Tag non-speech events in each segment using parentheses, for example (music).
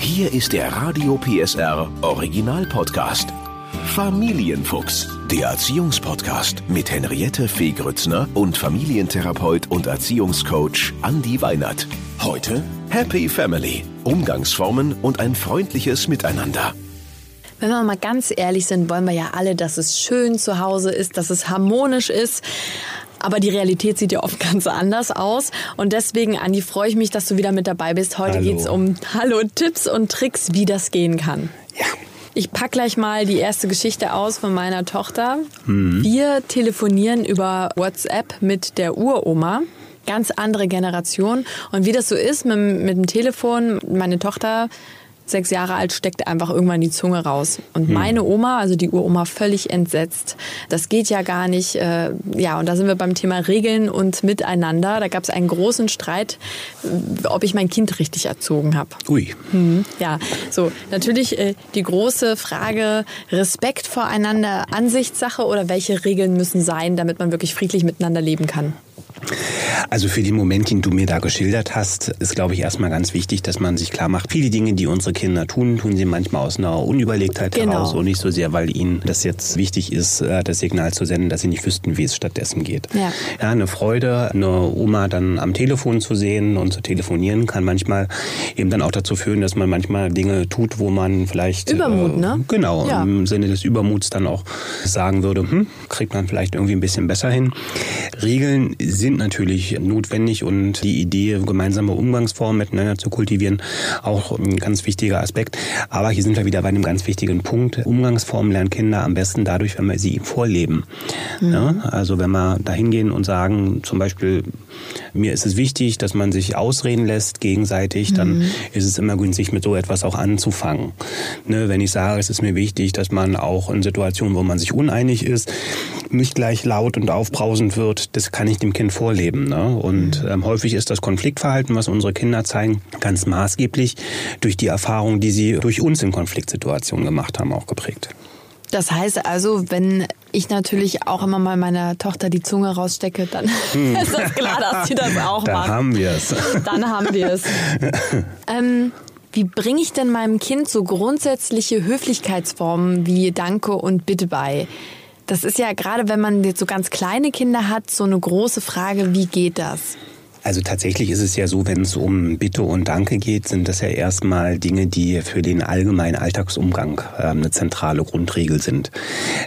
Hier ist der Radio PSR Original Podcast. Familienfuchs, der Erziehungspodcast mit Henriette Fee Grützner und Familientherapeut und Erziehungscoach Andi Weinert. Heute Happy Family, Umgangsformen und ein freundliches Miteinander. Wenn wir mal ganz ehrlich sind, wollen wir ja alle, dass es schön zu Hause ist, dass es harmonisch ist. Aber die Realität sieht ja oft (laughs) ganz anders aus. Und deswegen, Andi, freue ich mich, dass du wieder mit dabei bist. Heute geht es um Hallo Tipps und Tricks, wie das gehen kann. Ja. Ich pack gleich mal die erste Geschichte aus von meiner Tochter. Mhm. Wir telefonieren über WhatsApp mit der Uroma ganz andere Generation. Und wie das so ist mit, mit dem Telefon, meine Tochter sechs Jahre alt, steckt einfach irgendwann die Zunge raus. Und hm. meine Oma, also die Uroma, völlig entsetzt. Das geht ja gar nicht. Äh, ja, und da sind wir beim Thema Regeln und Miteinander. Da gab es einen großen Streit, äh, ob ich mein Kind richtig erzogen habe. Ui. Hm, ja, so natürlich äh, die große Frage, Respekt voreinander, Ansichtssache oder welche Regeln müssen sein, damit man wirklich friedlich miteinander leben kann? Also für den Moment, den du mir da geschildert hast, ist, glaube ich, erstmal ganz wichtig, dass man sich klar macht, viele Dinge, die unsere Kinder tun, tun sie manchmal aus einer Unüberlegtheit genau. heraus und nicht so sehr, weil ihnen das jetzt wichtig ist, äh, das Signal zu senden, dass sie nicht wüssten, wie es stattdessen geht. Ja. ja, eine Freude, eine Oma dann am Telefon zu sehen und zu telefonieren, kann manchmal eben dann auch dazu führen, dass man manchmal Dinge tut, wo man vielleicht... Übermut, äh, ne? Genau, ja. im Sinne des Übermuts dann auch sagen würde, hm, kriegt man vielleicht irgendwie ein bisschen besser hin. Regeln sind natürlich notwendig und die Idee, gemeinsame Umgangsformen miteinander zu kultivieren, auch ein ganz wichtiger Aspekt. Aber hier sind wir wieder bei einem ganz wichtigen Punkt. Umgangsformen lernen Kinder am besten dadurch, wenn wir sie vorleben. Mhm. Ja, also wenn wir da hingehen und sagen, zum Beispiel, mir ist es wichtig, dass man sich ausreden lässt gegenseitig, dann mhm. ist es immer günstig, mit so etwas auch anzufangen. Ne, wenn ich sage, es ist mir wichtig, dass man auch in Situationen, wo man sich uneinig ist, nicht gleich laut und aufbrausend wird, das kann ich dem Kind vorleben. Ne? Und mhm. ähm, häufig ist das Konfliktverhalten, was unsere Kinder zeigen, ganz maßgeblich durch die Erfahrung, die sie durch uns in Konfliktsituationen gemacht haben, auch geprägt. Das heißt also, wenn ich natürlich auch immer mal meiner Tochter die Zunge rausstecke, dann (laughs) hm. ist das klar, dass sie das auch da macht. Dann haben wir es. Dann haben wir es. (laughs) ähm, wie bringe ich denn meinem Kind so grundsätzliche Höflichkeitsformen wie Danke und Bitte bei? Das ist ja gerade, wenn man jetzt so ganz kleine Kinder hat, so eine große Frage, wie geht das? Also tatsächlich ist es ja so, wenn es um Bitte und Danke geht, sind das ja erstmal Dinge, die für den allgemeinen Alltagsumgang äh, eine zentrale Grundregel sind.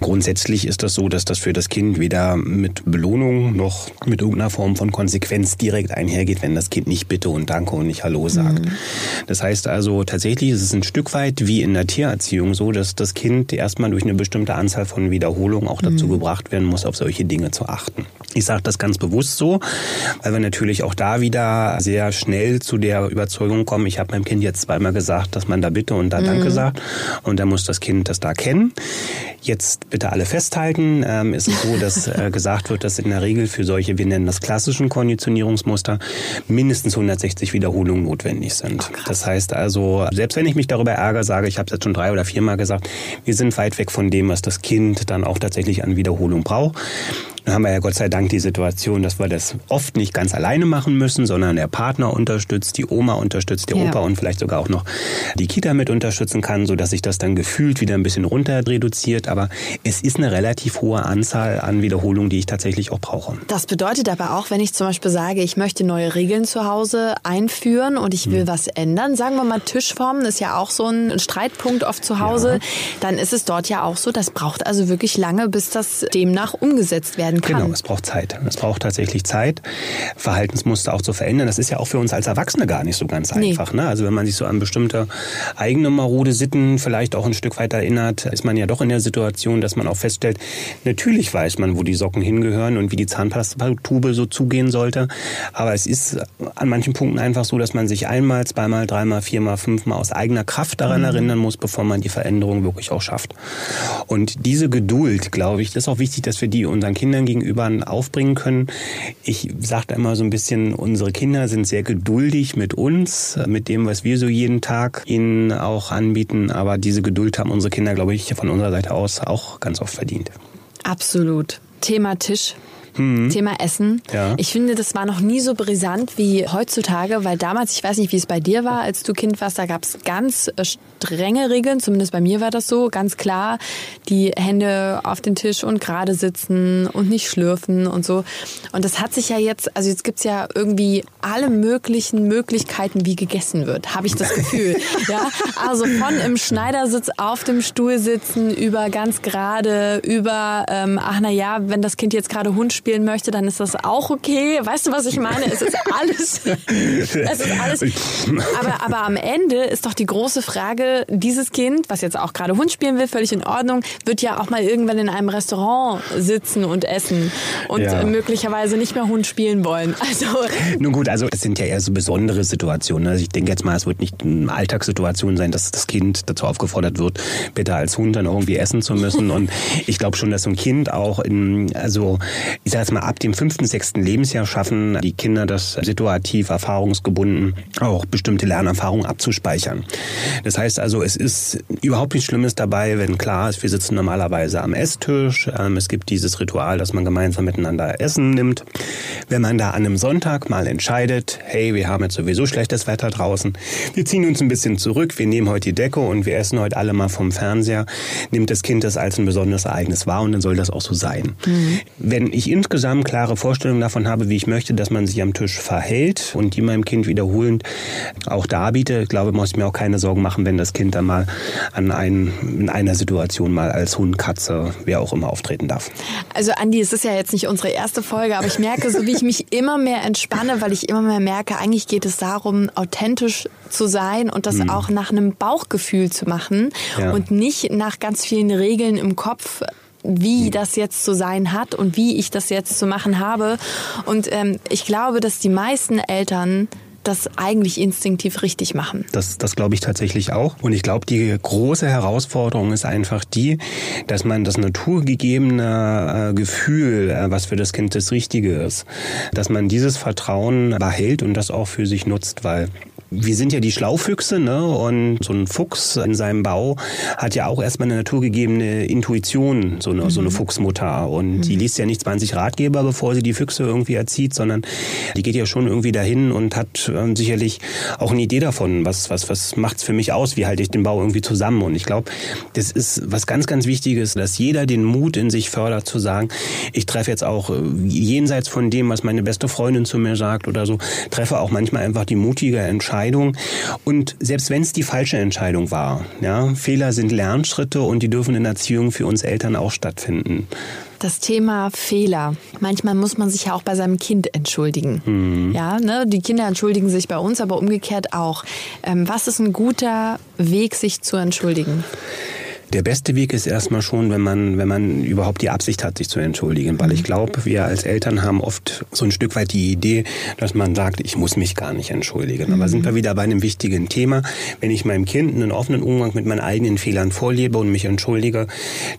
Grundsätzlich ist das so, dass das für das Kind weder mit Belohnung noch mit irgendeiner Form von Konsequenz direkt einhergeht, wenn das Kind nicht Bitte und Danke und nicht Hallo sagt. Mhm. Das heißt also, tatsächlich ist es ein Stück weit wie in der Tiererziehung so, dass das Kind erstmal durch eine bestimmte Anzahl von Wiederholungen auch dazu mhm. gebracht werden muss, auf solche Dinge zu achten. Ich sage das ganz bewusst so, weil wir natürlich auch auch da wieder sehr schnell zu der Überzeugung kommen, ich habe meinem Kind jetzt zweimal gesagt, dass man da bitte und da mhm. Danke sagt und dann muss das Kind das da kennen. Jetzt bitte alle festhalten. Ähm, ist es so, dass äh, (laughs) gesagt wird, dass in der Regel für solche, wir nennen das klassischen Konditionierungsmuster, mindestens 160 Wiederholungen notwendig sind. Oh, das heißt also, selbst wenn ich mich darüber ärgere, sage, ich habe es jetzt schon drei oder viermal gesagt, wir sind weit weg von dem, was das Kind dann auch tatsächlich an Wiederholung braucht. Dann haben wir ja Gott sei Dank die Situation, dass wir das oft nicht ganz alleine machen müssen, sondern der Partner unterstützt, die Oma unterstützt, der ja. Opa und vielleicht sogar auch noch die Kita mit unterstützen kann, so dass sich das dann gefühlt wieder ein bisschen runter reduziert. Aber es ist eine relativ hohe Anzahl an Wiederholungen, die ich tatsächlich auch brauche. Das bedeutet aber auch, wenn ich zum Beispiel sage, ich möchte neue Regeln zu Hause einführen und ich will hm. was ändern, sagen wir mal Tischformen, ist ja auch so ein Streitpunkt oft zu Hause, ja. dann ist es dort ja auch so, das braucht also wirklich lange, bis das demnach umgesetzt werden kann. Genau, es braucht Zeit. Es braucht tatsächlich Zeit, Verhaltensmuster auch zu verändern. Das ist ja auch für uns als Erwachsene gar nicht so ganz nee. einfach. Ne? Also wenn man sich so an bestimmte eigene marode Sitten vielleicht auch ein Stück weit erinnert, ist man ja doch in der Situation, dass man auch feststellt, natürlich weiß man, wo die Socken hingehören und wie die Zahnpastatube so zugehen sollte. Aber es ist an manchen Punkten einfach so, dass man sich einmal, zweimal, dreimal, viermal, fünfmal aus eigener Kraft daran mhm. erinnern muss, bevor man die Veränderung wirklich auch schafft. Und diese Geduld, glaube ich, das ist auch wichtig, dass wir die unseren Kindern gegenüber aufbringen können. Ich sage immer so ein bisschen, unsere Kinder sind sehr geduldig mit uns, mit dem, was wir so jeden Tag ihnen auch anbieten. Aber diese Geduld haben unsere Kinder, glaube ich, von unserer Seite aus auch ganz oft verdient. Absolut. Thema Tisch. Mhm. Thema Essen. Ja. Ich finde, das war noch nie so brisant wie heutzutage, weil damals, ich weiß nicht, wie es bei dir war, als du Kind warst, da gab es ganz äh, strenge Regeln, zumindest bei mir war das so, ganz klar, die Hände auf den Tisch und gerade sitzen und nicht schlürfen und so. Und das hat sich ja jetzt, also jetzt gibt's ja irgendwie alle möglichen Möglichkeiten, wie gegessen wird, habe ich das (laughs) Gefühl. ja, also von im Schneidersitz auf dem Stuhl sitzen, über ganz gerade, über, ähm, ach na ja, wenn das Kind jetzt gerade Hund spielen möchte, dann ist das auch okay. Weißt du, was ich meine? Es ist alles, (laughs) es ist alles. Aber, aber am Ende ist doch die große Frage, dieses Kind, was jetzt auch gerade Hund spielen will, völlig in Ordnung, wird ja auch mal irgendwann in einem Restaurant sitzen und essen und ja. möglicherweise nicht mehr Hund spielen wollen. Also Nun gut, also es sind ja eher so besondere Situationen. Also ich denke jetzt mal, es wird nicht eine Alltagssituation sein, dass das Kind dazu aufgefordert wird, bitte als Hund dann irgendwie essen zu müssen. (laughs) Und ich glaube schon, dass so ein Kind auch in, also ich sage jetzt mal, ab dem fünften, sechsten Lebensjahr schaffen die Kinder das situativ, erfahrungsgebunden, auch bestimmte Lernerfahrungen abzuspeichern. Das heißt also, es ist überhaupt nichts Schlimmes dabei, wenn klar ist, wir sitzen normalerweise am Esstisch. Ähm, es gibt dieses Ritual, dass man gemeinsam miteinander Essen nimmt. Wenn man da an einem Sonntag mal entscheidet, hey, wir haben jetzt sowieso schlechtes Wetter draußen, wir ziehen uns ein bisschen zurück, wir nehmen heute die Decke und wir essen heute alle mal vom Fernseher, nimmt das Kind das als ein besonderes Ereignis wahr und dann soll das auch so sein. Mhm. Wenn ich insgesamt klare Vorstellungen davon habe, wie ich möchte, dass man sich am Tisch verhält und die meinem Kind wiederholend auch darbiete, glaube, muss ich mir auch keine Sorgen machen, wenn das Kind dann mal an einen, in einer Situation mal als Hund, Katze, wer auch immer auftreten darf. Also Andi, es ist ja jetzt nicht unsere erste Folge, aber ich merke, so wie ich mich immer mehr entspanne, weil ich immer mehr merke, eigentlich geht es darum, authentisch zu sein und das mhm. auch nach einem Bauchgefühl zu machen ja. und nicht nach ganz vielen Regeln im Kopf wie mhm. das jetzt zu sein hat und wie ich das jetzt zu machen habe. Und ähm, ich glaube, dass die meisten Eltern das eigentlich instinktiv richtig machen. Das, das glaube ich tatsächlich auch. Und ich glaube, die große Herausforderung ist einfach die, dass man das naturgegebene äh, Gefühl, äh, was für das Kind das Richtige ist, dass man dieses Vertrauen behält und das auch für sich nutzt, weil wir sind ja die Schlaufüchse, ne? Und so ein Fuchs in seinem Bau hat ja auch erstmal eine naturgegebene Intuition, so eine, mhm. so eine mhm. Fuchsmutter. Und mhm. die liest ja nicht 20 Ratgeber, bevor sie die Füchse irgendwie erzieht, sondern die geht ja schon irgendwie dahin und hat äh, sicherlich auch eine Idee davon, was, was, was macht's für mich aus, wie halte ich den Bau irgendwie zusammen. Und ich glaube, das ist was ganz, ganz Wichtiges, dass jeder den Mut in sich fördert, zu sagen, ich treffe jetzt auch äh, jenseits von dem, was meine beste Freundin zu mir sagt oder so, treffe auch manchmal einfach die mutige Entscheidung, Entscheidung. Und selbst wenn es die falsche Entscheidung war, ja, Fehler sind Lernschritte und die dürfen in Erziehung für uns Eltern auch stattfinden. Das Thema Fehler. Manchmal muss man sich ja auch bei seinem Kind entschuldigen. Mhm. Ja, ne? Die Kinder entschuldigen sich bei uns, aber umgekehrt auch. Ähm, was ist ein guter Weg, sich zu entschuldigen? Der beste Weg ist erstmal schon, wenn man, wenn man überhaupt die Absicht hat, sich zu entschuldigen. Weil ich glaube, wir als Eltern haben oft so ein Stück weit die Idee, dass man sagt, ich muss mich gar nicht entschuldigen. Aber sind wir wieder bei einem wichtigen Thema. Wenn ich meinem Kind einen offenen Umgang mit meinen eigenen Fehlern vorlebe und mich entschuldige,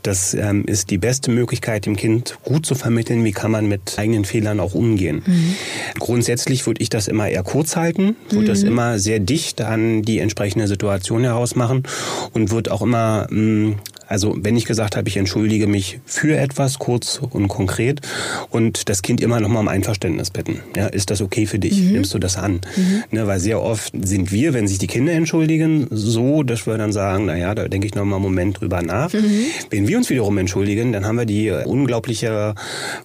das ähm, ist die beste Möglichkeit, dem Kind gut zu vermitteln, wie kann man mit eigenen Fehlern auch umgehen. Mhm. Grundsätzlich würde ich das immer eher kurz halten, würde mhm. das immer sehr dicht an die entsprechende Situation herausmachen und würde auch immer mh, ähm, also wenn ich gesagt habe, ich entschuldige mich für etwas, kurz und konkret, und das Kind immer noch mal um Einverständnis bitten. Ja, ist das okay für dich? Mhm. Nimmst du das an? Mhm. Ne, weil sehr oft sind wir, wenn sich die Kinder entschuldigen, so, dass wir dann sagen, na ja, da denke ich noch mal einen Moment drüber nach. Mhm. Wenn wir uns wiederum entschuldigen, dann haben wir die unglaubliche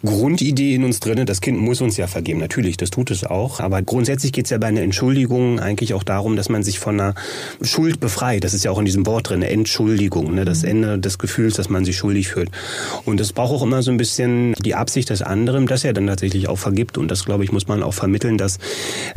Grundidee in uns drin, das Kind muss uns ja vergeben. Natürlich, das tut es auch. Aber grundsätzlich geht es ja bei einer Entschuldigung eigentlich auch darum, dass man sich von einer Schuld befreit. Das ist ja auch in diesem Wort drin, Entschuldigung. Ne? Das mhm. Ende des Gefühls, dass man sich schuldig fühlt. Und es braucht auch immer so ein bisschen die Absicht des anderen, dass er dann tatsächlich auch vergibt. Und das, glaube ich, muss man auch vermitteln, dass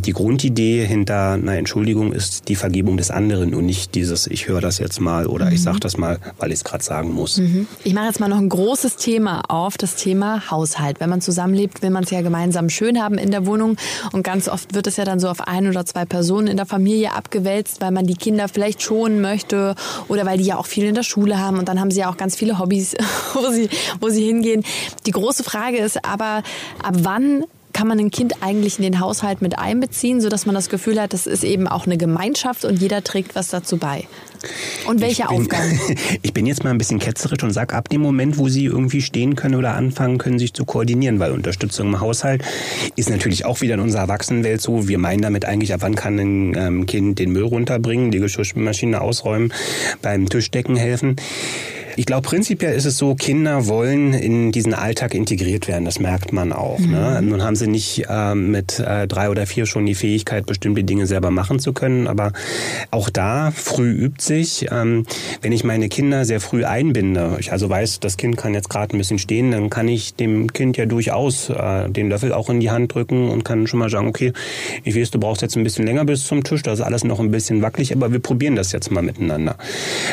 die Grundidee hinter einer Entschuldigung ist die Vergebung des anderen und nicht dieses, ich höre das jetzt mal oder mhm. ich sage das mal, weil ich es gerade sagen muss. Mhm. Ich mache jetzt mal noch ein großes Thema auf, das Thema Haushalt. Wenn man zusammenlebt, will man es ja gemeinsam schön haben in der Wohnung. Und ganz oft wird es ja dann so auf ein oder zwei Personen in der Familie abgewälzt, weil man die Kinder vielleicht schonen möchte oder weil die ja auch viel in der Schule haben und dann haben sie ja auch ganz viele Hobbys, (laughs) wo sie, wo sie hingehen. Die große Frage ist aber, ab wann kann man ein Kind eigentlich in den Haushalt mit einbeziehen, sodass man das Gefühl hat, das ist eben auch eine Gemeinschaft und jeder trägt was dazu bei? Und welche ich bin, Aufgaben? (laughs) ich bin jetzt mal ein bisschen ketzerisch und sage, ab dem Moment, wo Sie irgendwie stehen können oder anfangen können, sich zu koordinieren, weil Unterstützung im Haushalt ist natürlich auch wieder in unserer Erwachsenenwelt so. Wir meinen damit eigentlich, ab wann kann ein ähm, Kind den Müll runterbringen, die Geschirrmaschine ausräumen, beim Tischdecken helfen. Ich glaube, prinzipiell ist es so, Kinder wollen in diesen Alltag integriert werden. Das merkt man auch. Ne? Mhm. Ne? Nun haben sie nicht äh, mit äh, drei oder vier schon die Fähigkeit, bestimmte Dinge selber machen zu können. Aber auch da, früh übt sich. Ähm, wenn ich meine Kinder sehr früh einbinde, ich also weiß, das Kind kann jetzt gerade ein bisschen stehen, dann kann ich dem Kind ja durchaus äh, den Löffel auch in die Hand drücken und kann schon mal sagen, okay, ich weiß, du brauchst jetzt ein bisschen länger bis zum Tisch, das ist alles noch ein bisschen wackelig, aber wir probieren das jetzt mal miteinander.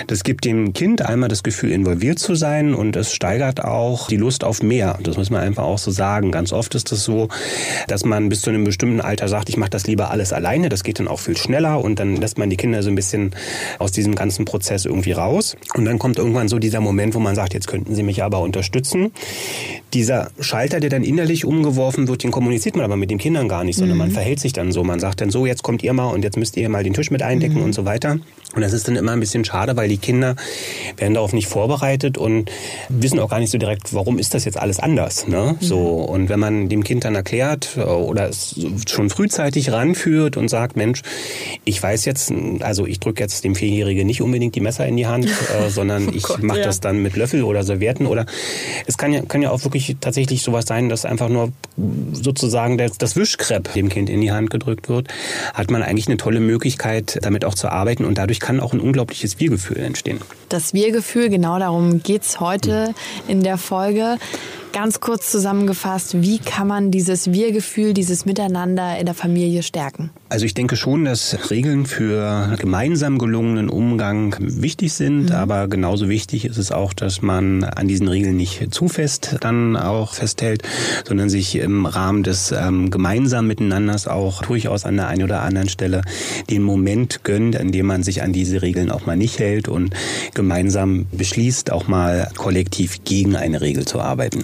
Das gibt dem Kind einmal das Gefühl, involviert zu sein und es steigert auch die Lust auf mehr. Das muss man einfach auch so sagen. Ganz oft ist es das so, dass man bis zu einem bestimmten Alter sagt, ich mache das lieber alles alleine. Das geht dann auch viel schneller und dann lässt man die Kinder so ein bisschen aus diesem ganzen Prozess irgendwie raus. Und dann kommt irgendwann so dieser Moment, wo man sagt, jetzt könnten Sie mich aber unterstützen. Dieser Schalter, der dann innerlich umgeworfen wird, den kommuniziert man aber mit den Kindern gar nicht, sondern mhm. man verhält sich dann so. Man sagt dann so, jetzt kommt ihr mal und jetzt müsst ihr mal den Tisch mit eindecken mhm. und so weiter. Und das ist dann immer ein bisschen schade, weil die Kinder werden darauf nicht vorbereitet und wissen auch gar nicht so direkt, warum ist das jetzt alles anders. Ne? Mhm. So und wenn man dem Kind dann erklärt äh, oder es schon frühzeitig ranführt und sagt, Mensch, ich weiß jetzt, also ich drücke jetzt dem Vierjährigen nicht unbedingt die Messer in die Hand, (laughs) äh, sondern oh ich mache ja. das dann mit Löffel oder Servietten oder es kann ja kann ja auch wirklich tatsächlich sowas sein, dass einfach nur sozusagen das, das Wischkrepp dem Kind in die Hand gedrückt wird, hat man eigentlich eine tolle Möglichkeit, damit auch zu arbeiten und dadurch kann auch ein unglaubliches Wir-Gefühl entstehen. Das Wir-Gefühl, genau darum geht es heute in der Folge. Ganz kurz zusammengefasst, wie kann man dieses Wir-Gefühl, dieses Miteinander in der Familie stärken? Also ich denke schon, dass Regeln für gemeinsam gelungenen Umgang wichtig sind, mhm. aber genauso wichtig ist es auch, dass man an diesen Regeln nicht zu fest dann auch festhält, sondern sich im Rahmen des ähm, gemeinsamen Miteinanders auch durchaus an der einen oder anderen Stelle den Moment gönnt, in dem man sich an diese Regeln auch mal nicht hält und gemeinsam beschließt, auch mal kollektiv gegen eine Regel zu arbeiten.